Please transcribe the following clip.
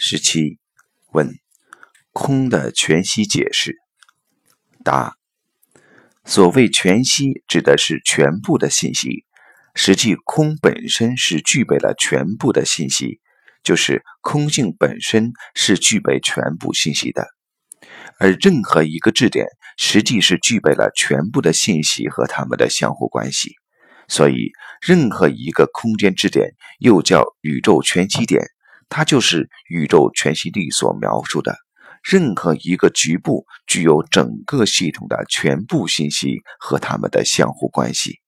十七问：空的全息解释。答：所谓全息，指的是全部的信息。实际空本身是具备了全部的信息，就是空性本身是具备全部信息的。而任何一个质点，实际是具备了全部的信息和它们的相互关系。所以，任何一个空间质点又叫宇宙全息点。它就是宇宙全息力所描述的任何一个局部具有整个系统的全部信息和它们的相互关系。